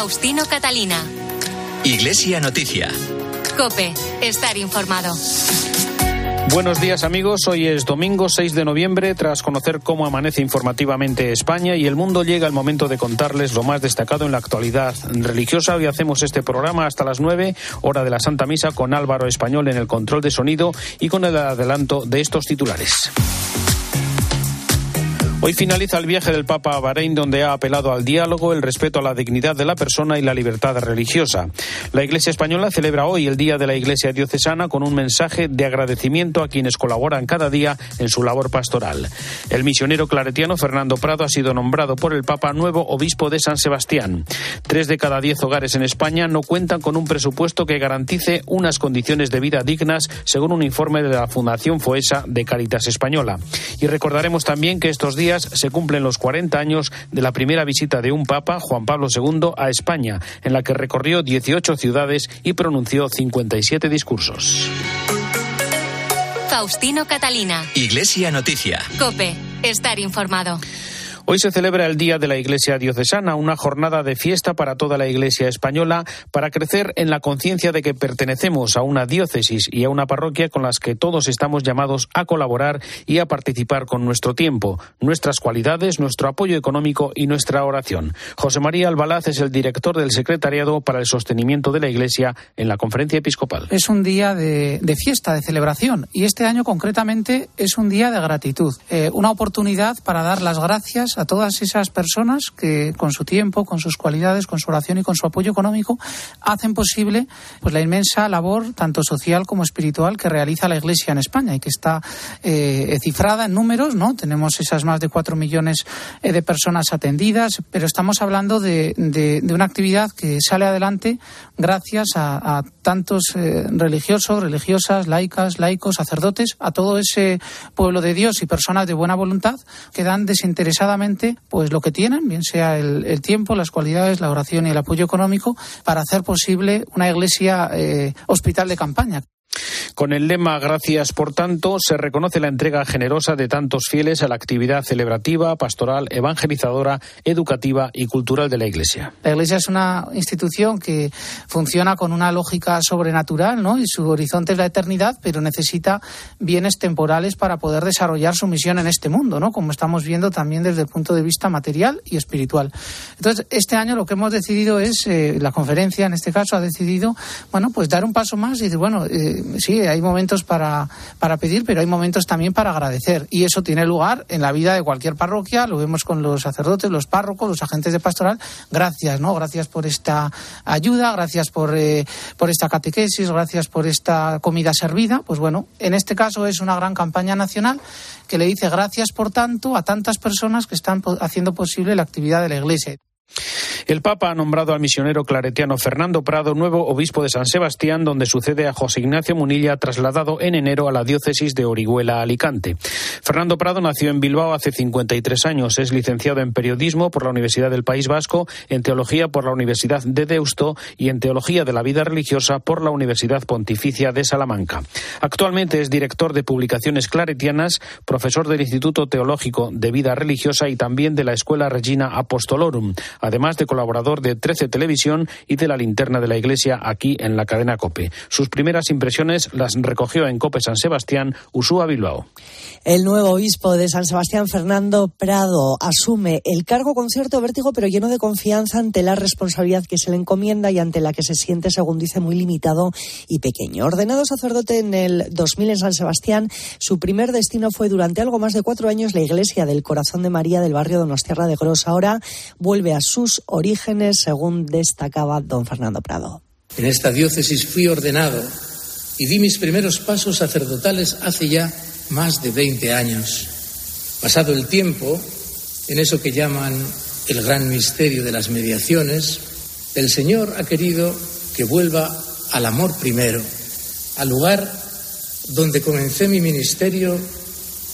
Faustino Catalina. Iglesia Noticia. Cope, estar informado. Buenos días amigos, hoy es domingo 6 de noviembre, tras conocer cómo amanece informativamente España y el mundo llega el momento de contarles lo más destacado en la actualidad religiosa. Hoy hacemos este programa hasta las 9, hora de la Santa Misa, con Álvaro Español en el control de sonido y con el adelanto de estos titulares. Hoy finaliza el viaje del Papa a Bahrein, donde ha apelado al diálogo, el respeto a la dignidad de la persona y la libertad religiosa. La Iglesia española celebra hoy el Día de la Iglesia Diocesana con un mensaje de agradecimiento a quienes colaboran cada día en su labor pastoral. El misionero claretiano Fernando Prado ha sido nombrado por el Papa nuevo obispo de San Sebastián. Tres de cada diez hogares en España no cuentan con un presupuesto que garantice unas condiciones de vida dignas, según un informe de la Fundación Foesa de Caritas Española. Y recordaremos también que estos días se cumplen los 40 años de la primera visita de un Papa, Juan Pablo II, a España, en la que recorrió 18 ciudades y pronunció 57 discursos. Faustino Catalina. Iglesia Noticia. Cope, estar informado. Hoy se celebra el Día de la Iglesia Diocesana, una jornada de fiesta para toda la Iglesia española para crecer en la conciencia de que pertenecemos a una diócesis y a una parroquia con las que todos estamos llamados a colaborar y a participar con nuestro tiempo, nuestras cualidades, nuestro apoyo económico y nuestra oración. José María Albalaz es el director del Secretariado para el Sostenimiento de la Iglesia en la Conferencia Episcopal. Es un día de, fiesta, de celebración y este año concretamente es un día de gratitud, eh, una oportunidad para dar las gracias a todas esas personas que con su tiempo, con sus cualidades, con su oración y con su apoyo económico hacen posible pues la inmensa labor tanto social como espiritual que realiza la Iglesia en España y que está eh, cifrada en números, ¿no? Tenemos esas más de cuatro millones eh, de personas atendidas, pero estamos hablando de, de, una actividad que sale adelante gracias a, a tantos eh, religiosos, religiosas, laicas, laicos, sacerdotes, a todo ese pueblo de Dios y personas de buena voluntad que dan desinteresadamente pues lo que tienen, bien sea el, el, tiempo, las cualidades, la oración y el apoyo económico, para hacer posible una iglesia eh, hospital de campaña. Con el lema Gracias por tanto, se reconoce la entrega generosa de tantos fieles a la actividad celebrativa, pastoral, evangelizadora, educativa y cultural de la Iglesia. La Iglesia es una institución que funciona con una lógica sobrenatural, ¿no? Y su horizonte es la eternidad, pero necesita bienes temporales para poder desarrollar su misión en este mundo, ¿no? Como estamos viendo también desde el punto de vista material y espiritual. Entonces, este año lo que hemos decidido es, eh, la conferencia en este caso ha decidido, bueno, pues dar un paso más y decir, bueno, eh, sí, hay momentos para, para pedir, pero hay momentos también para agradecer. Y eso tiene lugar en la vida de cualquier parroquia, lo vemos con los sacerdotes, los párrocos, los agentes de pastoral. Gracias, ¿no? Gracias por esta ayuda, gracias por, eh, por esta catequesis, gracias por esta comida servida. Pues bueno, en este caso es una gran campaña nacional que le dice gracias, por tanto, a tantas personas que están haciendo posible la actividad de la Iglesia. El Papa ha nombrado al misionero claretiano Fernando Prado nuevo obispo de San Sebastián, donde sucede a José Ignacio Munilla, trasladado en enero a la diócesis de Orihuela, Alicante. Fernando Prado nació en Bilbao hace 53 años. Es licenciado en periodismo por la Universidad del País Vasco, en teología por la Universidad de Deusto y en teología de la vida religiosa por la Universidad Pontificia de Salamanca. Actualmente es director de publicaciones claretianas, profesor del Instituto Teológico de Vida Religiosa y también de la Escuela Regina Apostolorum además de colaborador de 13 Televisión y de la Linterna de la Iglesia aquí en la cadena COPE. Sus primeras impresiones las recogió en COPE San Sebastián, Usúa Bilbao. El nuevo obispo de San Sebastián, Fernando Prado, asume el cargo con cierto vértigo, pero lleno de confianza ante la responsabilidad que se le encomienda y ante la que se siente, según dice, muy limitado y pequeño. Ordenado sacerdote en el 2000 en San Sebastián, su primer destino fue durante algo más de cuatro años la iglesia del Corazón de María del barrio Donostierra de Gros. Ahora vuelve a sus orígenes, según destacaba don Fernando Prado. En esta diócesis fui ordenado y di mis primeros pasos sacerdotales hace ya más de 20 años. Pasado el tiempo, en eso que llaman el gran misterio de las mediaciones, el Señor ha querido que vuelva al amor primero, al lugar donde comencé mi ministerio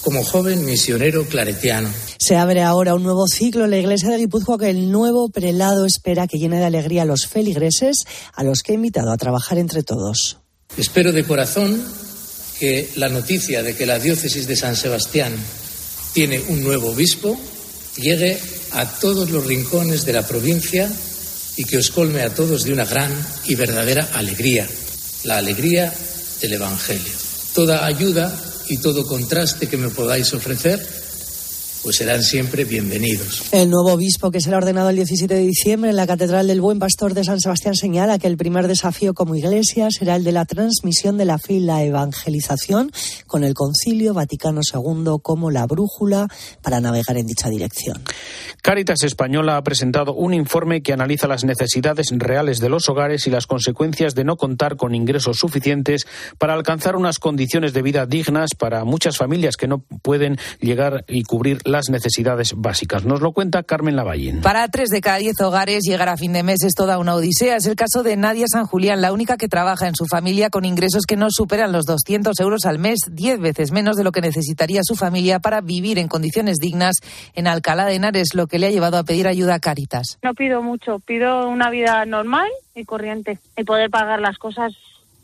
como joven misionero claretiano. Se abre ahora un nuevo ciclo en la iglesia de Guipúzcoa que el nuevo prelado espera que llene de alegría a los feligreses, a los que he invitado a trabajar entre todos. Espero de corazón que la noticia de que la diócesis de San Sebastián tiene un nuevo obispo llegue a todos los rincones de la provincia y que os colme a todos de una gran y verdadera alegría, la alegría del Evangelio. Toda ayuda y todo contraste que me podáis ofrecer pues serán siempre bienvenidos. El nuevo obispo que será ordenado el 17 de diciembre en la Catedral del Buen Pastor de San Sebastián señala que el primer desafío como iglesia será el de la transmisión de la fe y la evangelización con el Concilio Vaticano II como la brújula para navegar en dicha dirección. Cáritas Española ha presentado un informe que analiza las necesidades reales de los hogares y las consecuencias de no contar con ingresos suficientes para alcanzar unas condiciones de vida dignas para muchas familias que no pueden llegar y cubrir la las necesidades básicas. Nos lo cuenta Carmen Lavallín. Para tres de cada diez hogares llegar a fin de mes es toda una odisea. Es el caso de Nadia San Julián, la única que trabaja en su familia con ingresos que no superan los 200 euros al mes, diez veces menos de lo que necesitaría su familia para vivir en condiciones dignas en Alcalá de Henares, lo que le ha llevado a pedir ayuda a Caritas. No pido mucho, pido una vida normal y corriente y poder pagar las cosas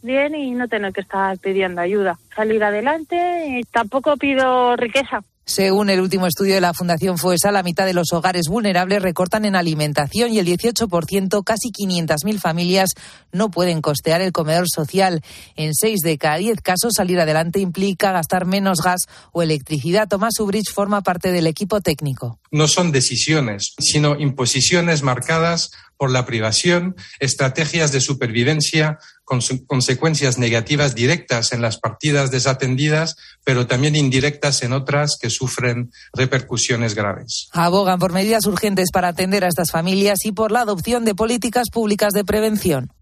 bien y no tener que estar pidiendo ayuda. Salir adelante y tampoco pido riqueza. Según el último estudio de la Fundación FOESA, la mitad de los hogares vulnerables recortan en alimentación y el 18%, casi 500.000 familias, no pueden costear el comedor social. En 6 de cada 10 casos, salir adelante implica gastar menos gas o electricidad. Tomás Ubrich forma parte del equipo técnico. No son decisiones, sino imposiciones marcadas por la privación, estrategias de supervivencia con consecuencias negativas directas en las partidas desatendidas, pero también indirectas en otras que sufren repercusiones graves. Abogan por medidas urgentes para atender a estas familias y por la adopción de políticas públicas de prevención.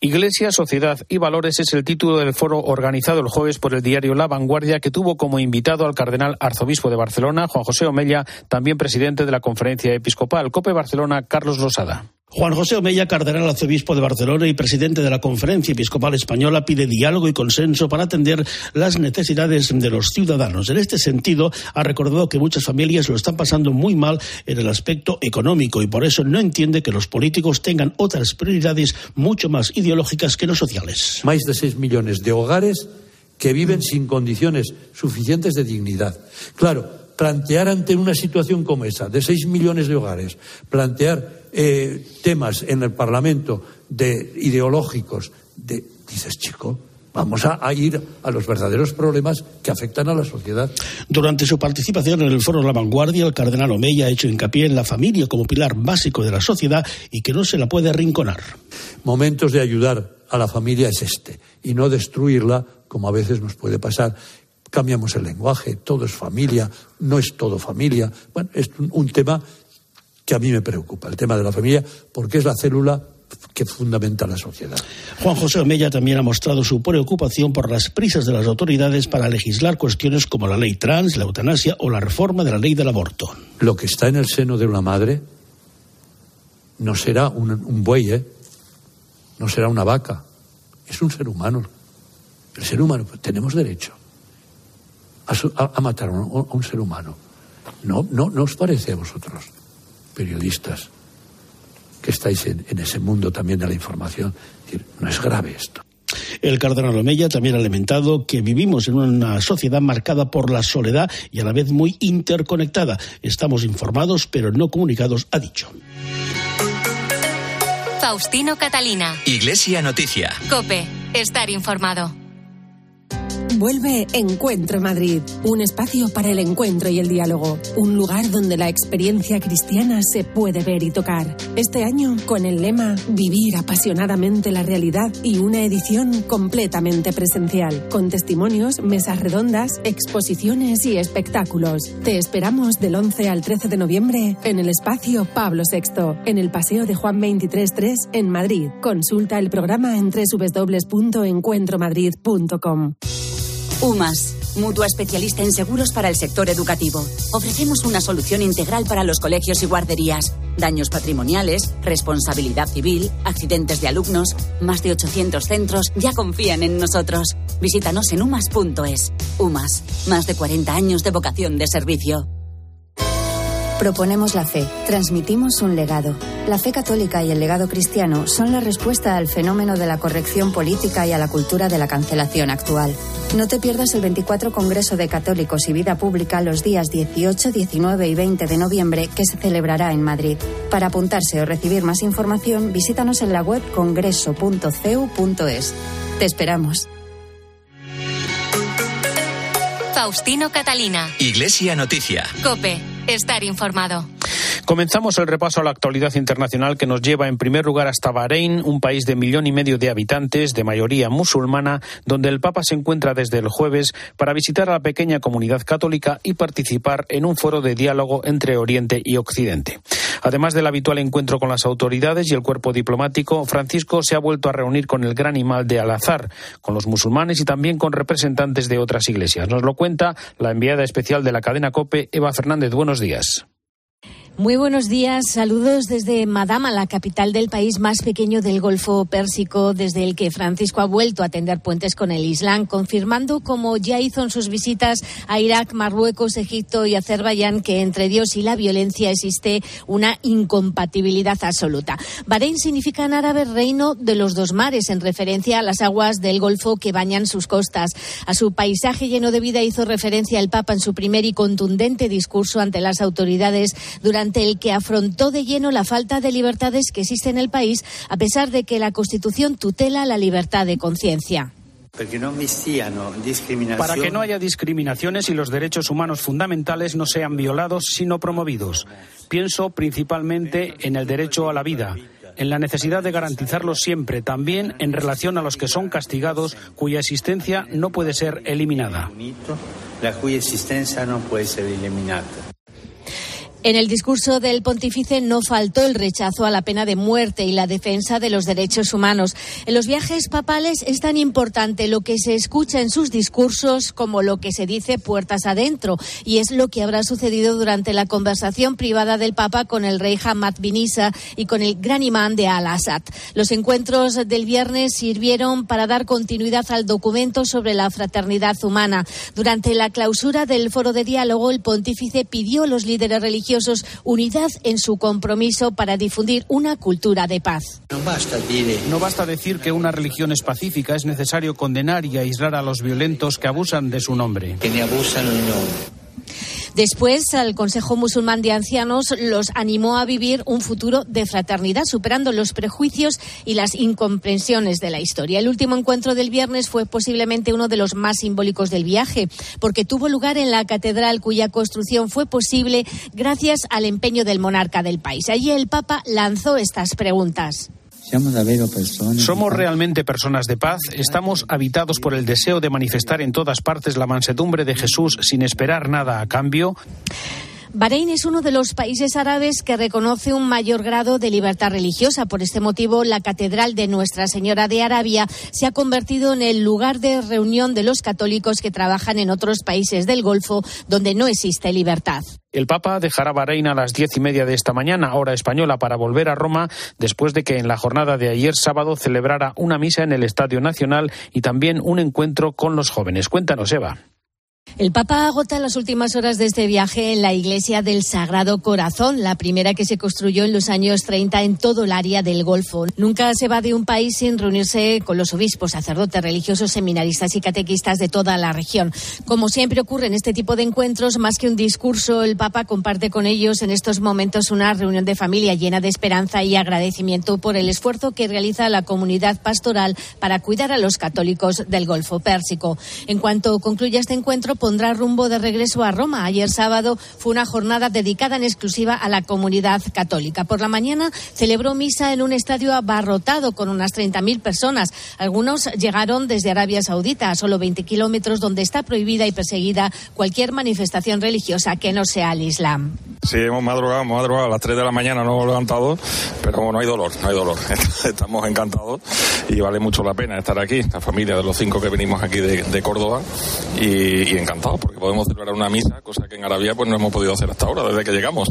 Iglesia, Sociedad y Valores es el título del foro organizado el jueves por el diario La Vanguardia, que tuvo como invitado al cardenal arzobispo de Barcelona, Juan José Omella, también presidente de la Conferencia Episcopal. COPE Barcelona, Carlos Losada. Juan José Omeya, cardenal arzobispo de Barcelona y presidente de la Conferencia Episcopal Española, pide diálogo y consenso para atender las necesidades de los ciudadanos. En este sentido, ha recordado que muchas familias lo están pasando muy mal en el aspecto económico y por eso no entiende que los políticos tengan otras prioridades mucho más ideológicas que los sociales. Más de 6 millones de hogares que viven sin condiciones suficientes de dignidad. Claro, plantear ante una situación como esa, de 6 millones de hogares, plantear eh, temas en el Parlamento de ideológicos, de, dices, chico, Vamos a, a, ir a los verdaderos problemas que afectan a la sociedad. Durante su participación en el Foro La Vanguardia, el cardenal Omeya ha hecho hincapié en la familia como pilar básico de la sociedad y que no se la puede arrinconar. Momentos de ayudar a la familia es este y no destruirla como a veces nos puede pasar. Cambiamos el lenguaje, todo es familia, no es todo familia. Bueno, es un, un tema que a mí me preocupa, el tema de la familia, porque es la célula que fundamenta la sociedad. Juan José Omella también ha mostrado su preocupación por las prisas de las autoridades para legislar cuestiones como la ley trans, la eutanasia o la reforma de la ley del aborto. Lo que está en el seno de una madre no será un, un buey, ¿eh? no será una vaca, es un ser humano. El ser humano, pues, tenemos derecho a, a, a matar a un, a un ser humano. No, no, no os parece a vosotros periodistas que estáis en, en, ese mundo también de la información. Es decir, no es grave esto. El cardenal Omeya también ha lamentado que vivimos en una sociedad marcada por la soledad y a la vez muy interconectada. Estamos informados pero no comunicados, ha dicho. Faustino Catalina. Iglesia Noticia. Cope. Estar informado. Vuelve Encuentro Madrid, un espacio para el encuentro y el diálogo, un lugar donde la experiencia cristiana se puede ver y tocar. Este año con el lema Vivir apasionadamente la realidad y una edición completamente presencial, con testimonios, mesas redondas, exposiciones y espectáculos. Te esperamos del 11 al 13 de noviembre en el espacio Pablo VI, en el Paseo de Juan 23.3 en Madrid. Consulta el programa en www.encuentromadrid.com. UMAS, mutua especialista en seguros para el sector educativo. Ofrecemos una solución integral para los colegios y guarderías. Daños patrimoniales, responsabilidad civil, accidentes de alumnos. Más de 800 centros ya confían en nosotros. Visítanos en umas.es. UMAS, más de 40 años de vocación de servicio. Proponemos la fe, transmitimos un legado. La fe católica y el legado cristiano son la respuesta al fenómeno de la corrección política y a la cultura de la cancelación actual. No te pierdas el 24 Congreso de Católicos y Vida Pública los días 18, 19 y 20 de noviembre que se celebrará en Madrid. Para apuntarse o recibir más información, visítanos en la web congreso.cu.es. Te esperamos. Faustino Catalina. Iglesia Noticia. Cope. Estar informado. Comenzamos el repaso a la actualidad internacional que nos lleva en primer lugar hasta Bahrein, un país de millón y medio de habitantes, de mayoría musulmana, donde el Papa se encuentra desde el jueves para visitar a la pequeña comunidad católica y participar en un foro de diálogo entre Oriente y Occidente. Además del habitual encuentro con las autoridades y el cuerpo diplomático, Francisco se ha vuelto a reunir con el gran imán de Al-Azhar, con los musulmanes y también con representantes de otras iglesias. Nos lo cuenta la enviada especial de la cadena COPE, Eva Fernández. Buenos días. Muy buenos días, saludos desde Madama, la capital del país más pequeño del Golfo Pérsico, desde el que Francisco ha vuelto a tender puentes con el Islam, confirmando, como ya hizo en sus visitas a Irak, Marruecos, Egipto y Azerbaiyán, que entre Dios y la violencia existe una incompatibilidad absoluta. Bahrein significa en árabe reino de los dos mares, en referencia a las aguas del Golfo que bañan sus costas. A su paisaje lleno de vida hizo referencia el Papa en su primer y contundente discurso ante las autoridades durante ante el que afrontó de lleno la falta de libertades que existe en el país, a pesar de que la Constitución tutela la libertad de conciencia. Para que no haya discriminaciones y los derechos humanos fundamentales no sean violados, sino promovidos. Pienso principalmente en el derecho a la vida, en la necesidad de garantizarlo siempre, también en relación a los que son castigados, cuya existencia no puede ser eliminada. La cuya existencia no puede ser eliminada. En el discurso del pontífice no faltó el rechazo a la pena de muerte y la defensa de los derechos humanos. En los viajes papales es tan importante lo que se escucha en sus discursos como lo que se dice puertas adentro. Y es lo que habrá sucedido durante la conversación privada del Papa con el rey Hamad bin Isa y con el gran imán de Al-Assad. Los encuentros del viernes sirvieron para dar continuidad al documento sobre la fraternidad humana. Durante la clausura del foro de diálogo, el pontífice pidió a los líderes religiosos unidad en su compromiso para difundir una cultura de paz. No basta decir que una religión es pacífica, es necesario condenar y aislar a los violentos que abusan de su nombre. Después, el Consejo Musulmán de Ancianos los animó a vivir un futuro de fraternidad, superando los prejuicios y las incomprensiones de la historia. El último encuentro del viernes fue posiblemente uno de los más simbólicos del viaje, porque tuvo lugar en la catedral cuya construcción fue posible gracias al empeño del monarca del país. Allí el Papa lanzó estas preguntas. Somos realmente personas de paz, estamos habitados por el deseo de manifestar en todas partes la mansedumbre de Jesús sin esperar nada a cambio. Bahrein es uno de los países árabes que reconoce un mayor grado de libertad religiosa. Por este motivo, la Catedral de Nuestra Señora de Arabia se ha convertido en el lugar de reunión de los católicos que trabajan en otros países del Golfo donde no existe libertad. El Papa dejará Bahrein a las diez y media de esta mañana, hora española, para volver a Roma después de que en la jornada de ayer sábado celebrara una misa en el Estadio Nacional y también un encuentro con los jóvenes. Cuéntanos, Eva. El Papa agota las últimas horas de este viaje en la iglesia del Sagrado Corazón, la primera que se construyó en los años 30 en todo el área del Golfo. Nunca se va de un país sin reunirse con los obispos, sacerdotes, religiosos, seminaristas y catequistas de toda la región. Como siempre ocurre en este tipo de encuentros, más que un discurso, el Papa comparte con ellos en estos momentos una reunión de familia llena de esperanza y agradecimiento por el esfuerzo que realiza la comunidad pastoral para cuidar a los católicos del Golfo Pérsico. En cuanto concluya este encuentro, pondrá rumbo de regreso a Roma. Ayer sábado fue una jornada dedicada en exclusiva a la comunidad católica. Por la mañana celebró misa en un estadio abarrotado con unas 30.000 personas. Algunos llegaron desde Arabia Saudita, a solo 20 kilómetros, donde está prohibida y perseguida cualquier manifestación religiosa que no sea el Islam. Sí, hemos madrugado, hemos madrugado a las 3 de la mañana, no hemos levantado, pero no hay dolor, no hay dolor. Estamos encantados y vale mucho la pena estar aquí, la familia de los cinco que venimos aquí de, Córdoba y, y porque podemos celebrar una misa, cosa que en Arabia pues no hemos podido hacer hasta ahora, desde que llegamos.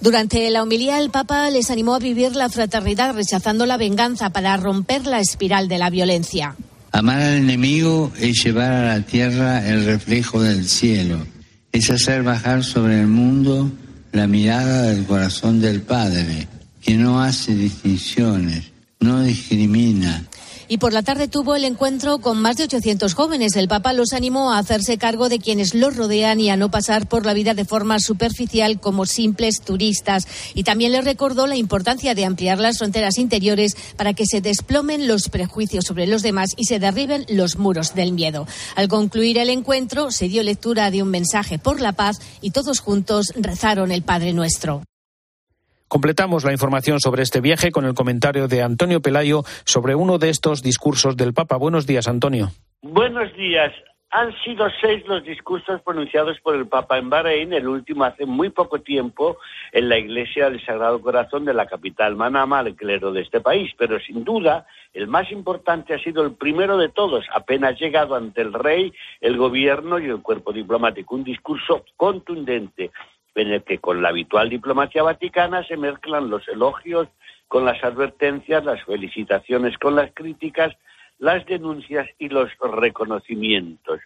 Durante la homilía, el Papa les animó a vivir la fraternidad, rechazando la venganza para romper la espiral de la violencia. Amar al enemigo es llevar a la tierra el reflejo del cielo, es hacer bajar sobre el mundo la mirada del corazón del Padre. que no hace distinciones, no discrimina. Y por la tarde tuvo el encuentro con más de 800 jóvenes. El Papa los animó a hacerse cargo de quienes los rodean y a no pasar por la vida de forma superficial como simples turistas. Y también les recordó la importancia de ampliar las fronteras interiores para que se desplomen los prejuicios sobre los demás y se derriben los muros del miedo. Al concluir el encuentro, se dio lectura de un mensaje por la paz y todos juntos rezaron el Padre Nuestro. Completamos la información sobre este viaje con el comentario de Antonio Pelayo sobre uno de estos discursos del Papa. Buenos días, Antonio. Buenos días. Han sido seis los discursos pronunciados por el Papa en Bahrein, el último hace muy poco tiempo en la iglesia del Sagrado Corazón de la capital Manama, el clero de este país. Pero sin duda, el más importante ha sido el primero de todos, apenas llegado ante el rey, el gobierno y el cuerpo diplomático. Un discurso contundente en el que con la habitual diplomacia vaticana se mezclan los elogios con las advertencias, las felicitaciones con las críticas, las denuncias y los reconocimientos.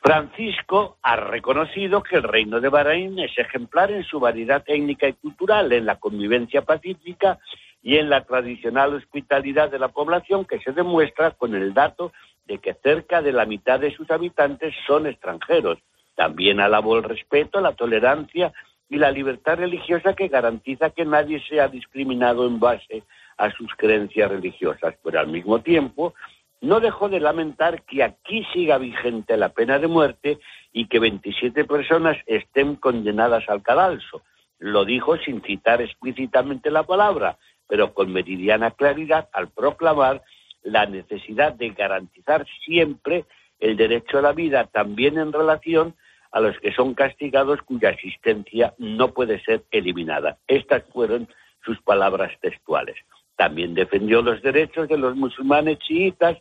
Francisco ha reconocido que el reino de Bahrein es ejemplar en su variedad técnica y cultural, en la convivencia pacífica y en la tradicional hospitalidad de la población que se demuestra con el dato de que cerca de la mitad de sus habitantes son extranjeros. También alabó el respeto, la tolerancia y la libertad religiosa que garantiza que nadie sea discriminado en base a sus creencias religiosas, pero al mismo tiempo no dejó de lamentar que aquí siga vigente la pena de muerte y que 27 personas estén condenadas al cadalso. Lo dijo sin citar explícitamente la palabra, pero con meridiana claridad al proclamar la necesidad de garantizar siempre el derecho a la vida, también en relación a los que son castigados cuya existencia no puede ser eliminada. Estas fueron sus palabras textuales. También defendió los derechos de los musulmanes chiitas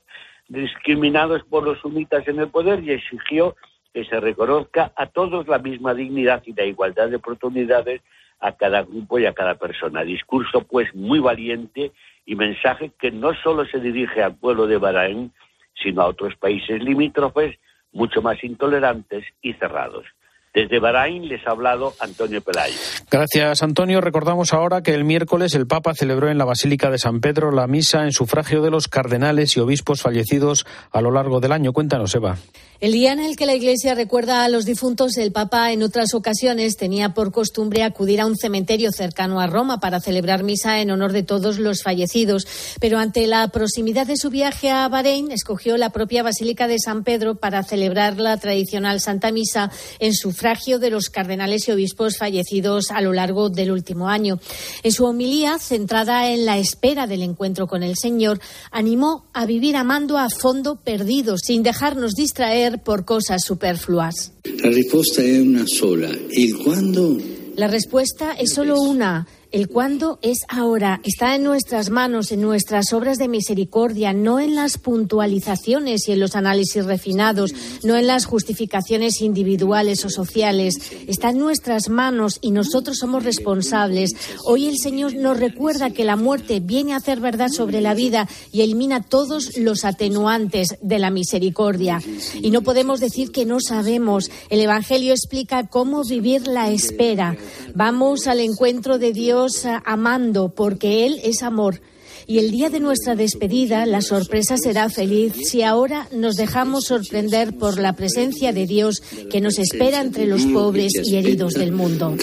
discriminados por los sunitas en el poder y exigió que se reconozca a todos la misma dignidad y la igualdad de oportunidades a cada grupo y a cada persona. Discurso, pues, muy valiente y mensaje que no solo se dirige al pueblo de Bahrein, sino a otros países limítrofes mucho más intolerantes y cerrados. Desde Bahrein les ha hablado Antonio Pelayo. Gracias, Antonio. Recordamos ahora que el miércoles el Papa celebró en la Basílica de San Pedro la misa en sufragio de los cardenales y obispos fallecidos a lo largo del año. Cuéntanos, Eva. El día en el que la Iglesia recuerda a los difuntos, el Papa en otras ocasiones tenía por costumbre acudir a un cementerio cercano a Roma para celebrar misa en honor de todos los fallecidos. Pero ante la proximidad de su viaje a Bahrein, escogió la propia Basílica de San Pedro para celebrar la tradicional Santa Misa en sufragio de los cardenales y obispos fallecidos a lo largo del último año. En su homilía, centrada en la espera del encuentro con el Señor, animó a vivir amando a fondo perdidos, sin dejarnos distraer por cosas superfluas. La respuesta es una sola. ¿El cuándo? La respuesta es solo una. El cuándo es ahora, está en nuestras manos, en nuestras obras de misericordia, no en las puntualizaciones y en los análisis refinados, no en las justificaciones individuales o sociales. Está en nuestras manos y nosotros somos responsables. Hoy el Señor nos recuerda que la muerte viene a hacer verdad sobre la vida y elimina todos los atenuantes de la misericordia. Y no podemos decir que no sabemos. El Evangelio explica cómo vivir la espera. Vamos al encuentro de Dios amando, porque Él es amor. Y el día de nuestra despedida, la sorpresa será feliz si ahora nos dejamos sorprender por la presencia de Dios que nos espera entre los pobres y heridos del mundo.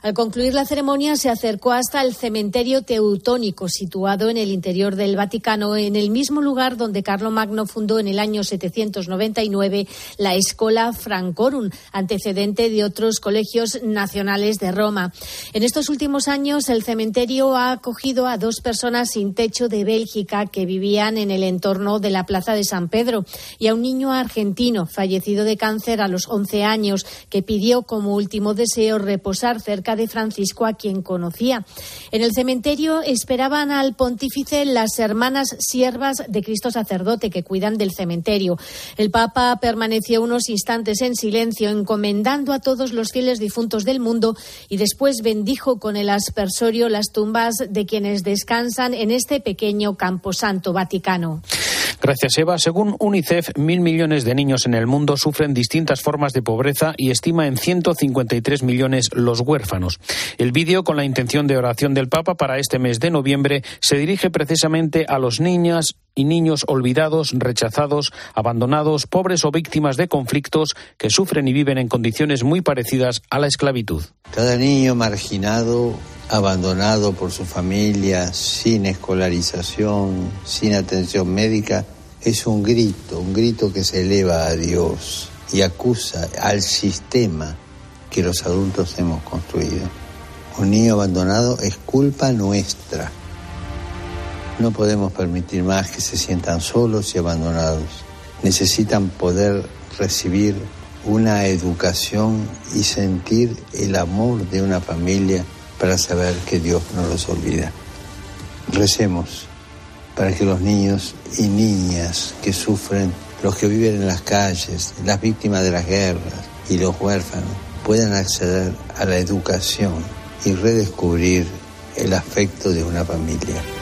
Al concluir la ceremonia se acercó hasta el cementerio teutónico situado en el interior del Vaticano, en el mismo lugar donde Magno fundó en el año 799 la Escola Francorum, antecedente de otros colegios nacionales de Roma. En estos últimos años el cementerio ha acogido a dos personas sin techo de Bélgica que vivían en el entorno de la Plaza de San Pedro y a un niño argentino fallecido de cáncer a los 11 años que pidió como último deseo reposar cerca de Francisco, a quien conocía. En el cementerio esperaban al pontífice las hermanas siervas de Cristo sacerdote que cuidan del cementerio. El Papa permaneció unos instantes en silencio, encomendando a todos los fieles difuntos del mundo y después bendijo con el aspersorio las tumbas de quienes descansan en este pequeño camposanto vaticano. Gracias, Eva. Según UNICEF, mil millones de niños en el mundo sufren distintas formas de pobreza y estima en 153 millones los huérfanos. El vídeo, con la intención de oración del Papa para este mes de noviembre, se dirige precisamente a los niñas y niños olvidados, rechazados, abandonados, pobres o víctimas de conflictos que sufren y viven en condiciones muy parecidas a la esclavitud. Cada niño marginado, abandonado por su familia, sin escolarización, sin atención médica, es un grito, un grito que se eleva a Dios y acusa al sistema que los adultos hemos construido. Un niño abandonado es culpa nuestra. No podemos permitir más que se sientan solos y abandonados. Necesitan poder recibir una educación y sentir el amor de una familia para saber que Dios no los olvida. Recemos para que los niños y niñas que sufren, los que viven en las calles, las víctimas de las guerras y los huérfanos puedan acceder a la educación y redescubrir el afecto de una familia.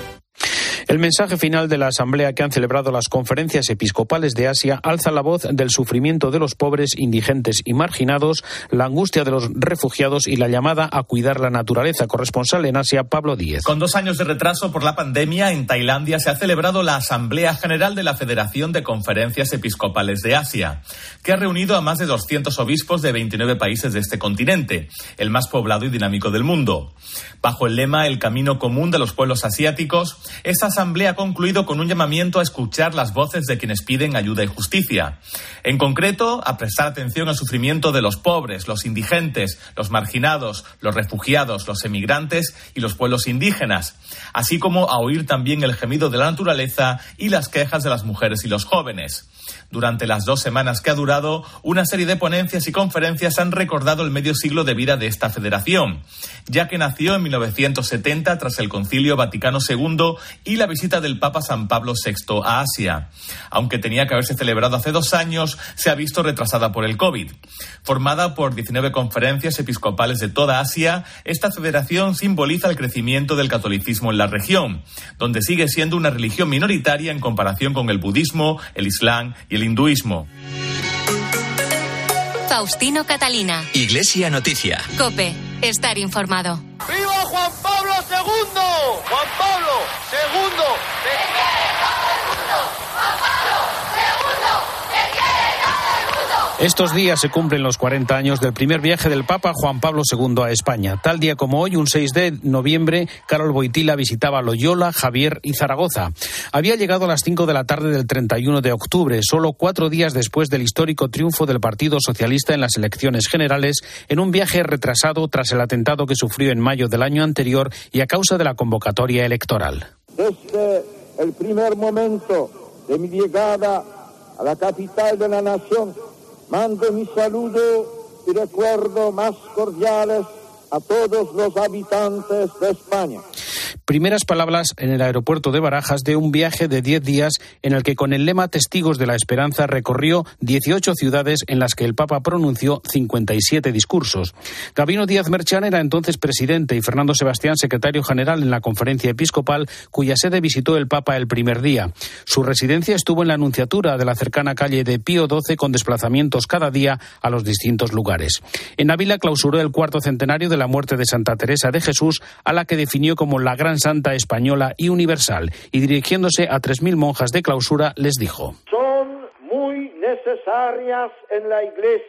El mensaje final de la asamblea que han celebrado las conferencias episcopales de Asia alza la voz del sufrimiento de los pobres, indigentes y marginados, la angustia de los refugiados y la llamada a cuidar la naturaleza. Corresponsal en Asia, Pablo Díez. Con dos años de retraso por la pandemia, en Tailandia se ha celebrado la Asamblea General de la Federación de Conferencias Episcopales de Asia, que ha reunido a más de 200 obispos de 29 países de este continente, el más poblado y dinámico del mundo. Bajo el lema El camino común de los pueblos asiáticos, esa asamblea ha concluido con un llamamiento a escuchar las voces de quienes piden ayuda y justicia. En concreto, a prestar atención al sufrimiento de los pobres, los indigentes, los marginados, los refugiados, los emigrantes y los pueblos indígenas, así como a oír también el gemido de la naturaleza y las quejas de las mujeres y los jóvenes. Durante las dos semanas que ha durado, una serie de ponencias y conferencias han recordado el medio siglo de vida de esta federación, ya que nació en 1970 tras el Concilio Vaticano II y la visita del Papa San Pablo VI a Asia. Aunque tenía que haberse celebrado hace dos años, se ha visto retrasada por el COVID. Formada por 19 conferencias episcopales de toda Asia, esta federación simboliza el crecimiento del catolicismo en la región, donde sigue siendo una religión minoritaria en comparación con el budismo, el islam y el hinduismo. Faustino Catalina. Iglesia Noticia. Cope. Estar informado. ¡Viva Juan Pablo II! ¡Juan Pablo II! Estos días se cumplen los 40 años del primer viaje del Papa Juan Pablo II a España. Tal día como hoy, un 6 de noviembre, Carol Boitila visitaba Loyola, Javier y Zaragoza. Había llegado a las 5 de la tarde del 31 de octubre, solo cuatro días después del histórico triunfo del Partido Socialista en las elecciones generales, en un viaje retrasado tras el atentado que sufrió en mayo del año anterior y a causa de la convocatoria electoral. Desde el primer momento de mi llegada a la capital de la nación, mando mi saludo y recuerdo más cordiales a todos los habitantes de España. Primeras palabras en el aeropuerto de Barajas de un viaje de 10 días en el que con el lema Testigos de la Esperanza recorrió 18 ciudades en las que el Papa pronunció 57 discursos. Gabino Díaz Merchan era entonces presidente y Fernando Sebastián secretario general en la conferencia episcopal cuya sede visitó el Papa el primer día. Su residencia estuvo en la anunciatura de la cercana calle de Pío XII con desplazamientos cada día a los distintos lugares. En Ávila clausuró el cuarto centenario de la muerte de Santa Teresa de Jesús, a la que definió como la gran santa española y universal, y dirigiéndose a 3.000 monjas de clausura, les dijo. Son muy necesarias en la iglesia.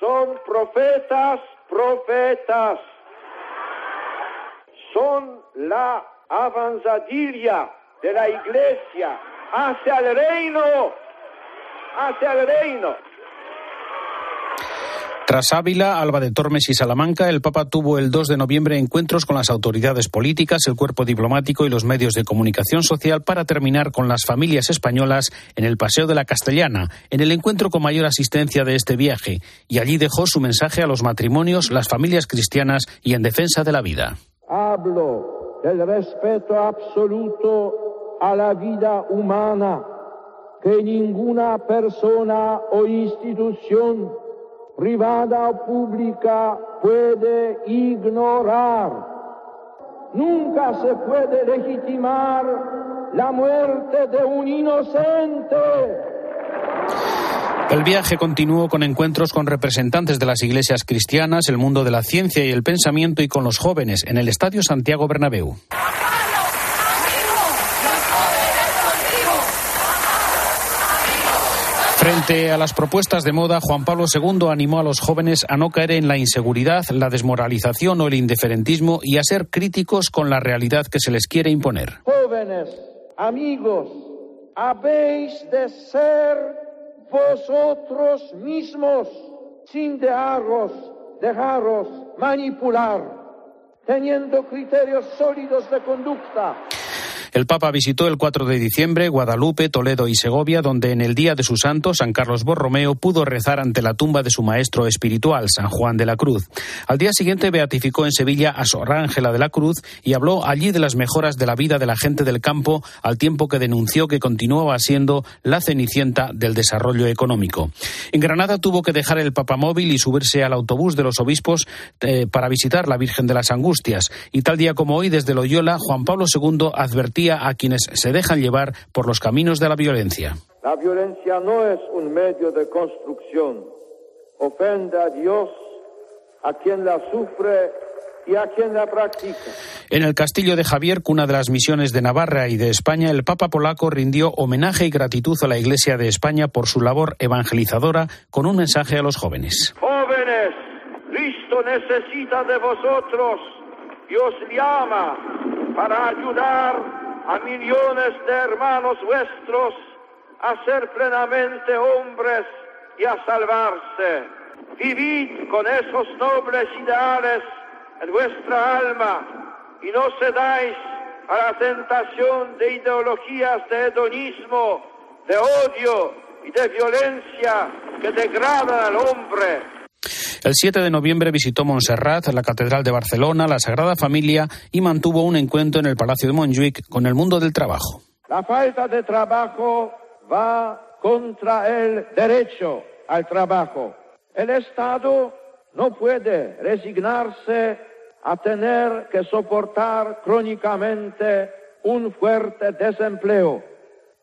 Son profetas, profetas. Son la avanzadilla de la iglesia hacia el reino, hacia el reino. Tras Ávila, Alba de Tormes y Salamanca, el Papa tuvo el 2 de noviembre encuentros con las autoridades políticas, el cuerpo diplomático y los medios de comunicación social para terminar con las familias españolas en el Paseo de la Castellana, en el encuentro con mayor asistencia de este viaje, y allí dejó su mensaje a los matrimonios, las familias cristianas y en defensa de la vida. Hablo del respeto absoluto a la vida humana que ninguna persona o institución privada o pública puede ignorar. Nunca se puede legitimar la muerte de un inocente. El viaje continuó con encuentros con representantes de las iglesias cristianas, el mundo de la ciencia y el pensamiento y con los jóvenes en el Estadio Santiago Bernabéu. Frente a las propuestas de moda, Juan Pablo II animó a los jóvenes a no caer en la inseguridad, la desmoralización o el indiferentismo y a ser críticos con la realidad que se les quiere imponer. Jóvenes, amigos, habéis de ser vosotros mismos sin dejaros, dejaros manipular, teniendo criterios sólidos de conducta el Papa visitó el 4 de diciembre Guadalupe, Toledo y Segovia, donde en el día de su santo, San Carlos Borromeo, pudo rezar ante la tumba de su maestro espiritual, San Juan de la Cruz. Al día siguiente beatificó en Sevilla a Sor Ángela de la Cruz y habló allí de las mejoras de la vida de la gente del campo, al tiempo que denunció que continuaba siendo la cenicienta del desarrollo económico. En Granada tuvo que dejar el papamóvil y subirse al autobús de los obispos eh, para visitar la Virgen de las Angustias. Y tal día como hoy, desde Loyola, Juan Pablo II advertía a quienes se dejan llevar por los caminos de la violencia. La violencia no es un medio de construcción. Ofende a Dios, a quien la sufre y a quien la practica. En el castillo de Javier, cuna de las misiones de Navarra y de España, el Papa polaco rindió homenaje y gratitud a la Iglesia de España por su labor evangelizadora con un mensaje a los jóvenes. Jóvenes, Cristo necesita de vosotros y os llama para ayudar a millones de hermanos vuestros a ser plenamente hombres y a salvarse. Vivid con esos nobles ideales en vuestra alma y no cedáis a la tentación de ideologías de hedonismo, de odio y de violencia que degradan al hombre el 7 de noviembre visitó Montserrat, la Catedral de Barcelona, la Sagrada Familia y mantuvo un encuentro en el Palacio de Montjuic con el mundo del trabajo. La falta de trabajo va contra el derecho al trabajo. El Estado no puede resignarse a tener que soportar crónicamente un fuerte desempleo.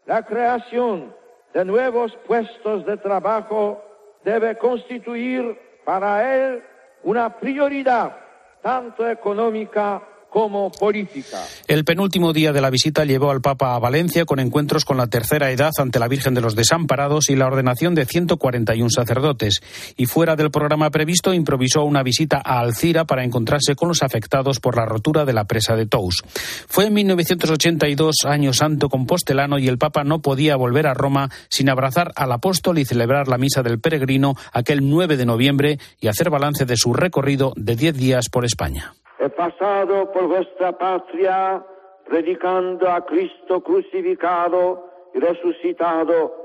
La creación de nuevos puestos de trabajo debe constituir para él una prioridad tanto económica como política. El penúltimo día de la visita llevó al Papa a Valencia con encuentros con la tercera edad ante la Virgen de los Desamparados y la ordenación de 141 sacerdotes. Y fuera del programa previsto, improvisó una visita a Alcira para encontrarse con los afectados por la rotura de la presa de Tous. Fue en 1982, año santo compostelano, y el Papa no podía volver a Roma sin abrazar al apóstol y celebrar la misa del peregrino aquel 9 de noviembre y hacer balance de su recorrido de 10 días por España. He pasado por vuestra patria predicando a Cristo crucificado y resucitado,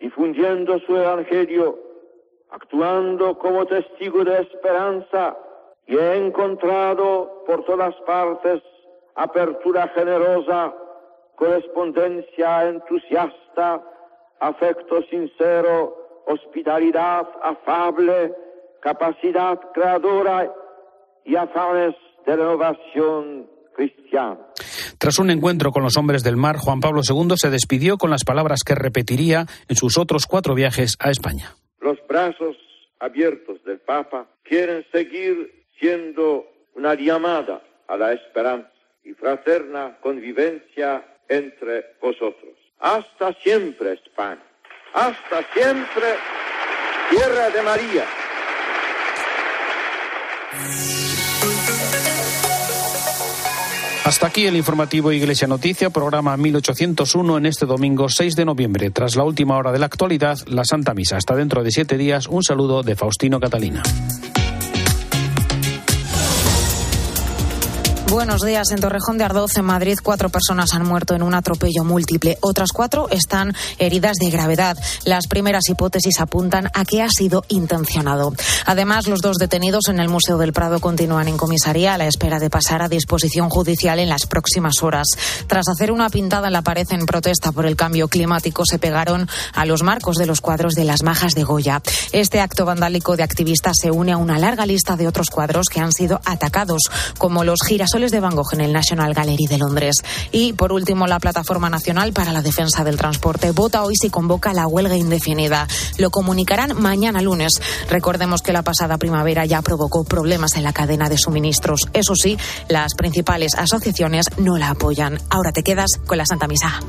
difundiendo su evangelio, actuando como testigo de esperanza y he encontrado por todas partes apertura generosa, correspondencia entusiasta, afecto sincero, hospitalidad afable, capacidad creadora y de renovación cristiana. Tras un encuentro con los hombres del mar, Juan Pablo II se despidió con las palabras que repetiría en sus otros cuatro viajes a España. Los brazos abiertos del Papa quieren seguir siendo una llamada a la esperanza y fraterna convivencia entre vosotros. Hasta siempre, España. Hasta siempre, tierra de María. Hasta aquí el informativo Iglesia Noticia, programa 1801 en este domingo 6 de noviembre. Tras la última hora de la actualidad, la Santa Misa. Hasta dentro de siete días, un saludo de Faustino Catalina. Buenos días. En Torrejón de Ardoz, en Madrid, cuatro personas han muerto en un atropello múltiple. Otras cuatro están heridas de gravedad. Las primeras hipótesis apuntan a que ha sido intencionado. Además, los dos detenidos en el Museo del Prado continúan en comisaría a la espera de pasar a disposición judicial en las próximas horas. Tras hacer una pintada en la pared en protesta por el cambio climático, se pegaron a los marcos de los cuadros de las majas de Goya. Este acto vandálico de activistas se une a una larga lista de otros cuadros que han sido atacados, como los girasoles de Van Gogh en el National Gallery de Londres. Y por último, la Plataforma Nacional para la Defensa del Transporte vota hoy si convoca la huelga indefinida. Lo comunicarán mañana lunes. Recordemos que la pasada primavera ya provocó problemas en la cadena de suministros. Eso sí, las principales asociaciones no la apoyan. Ahora te quedas con la Santa Misa.